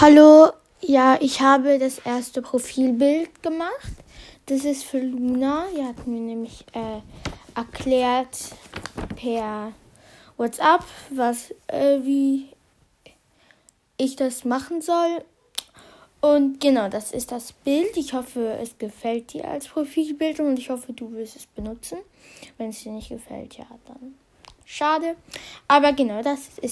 Hallo, ja, ich habe das erste Profilbild gemacht. Das ist für Luna. Die hat mir nämlich äh, erklärt per WhatsApp, was, äh, wie ich das machen soll. Und genau, das ist das Bild. Ich hoffe, es gefällt dir als Profilbild und ich hoffe, du wirst es benutzen. Wenn es dir nicht gefällt, ja, dann schade. Aber genau, das ist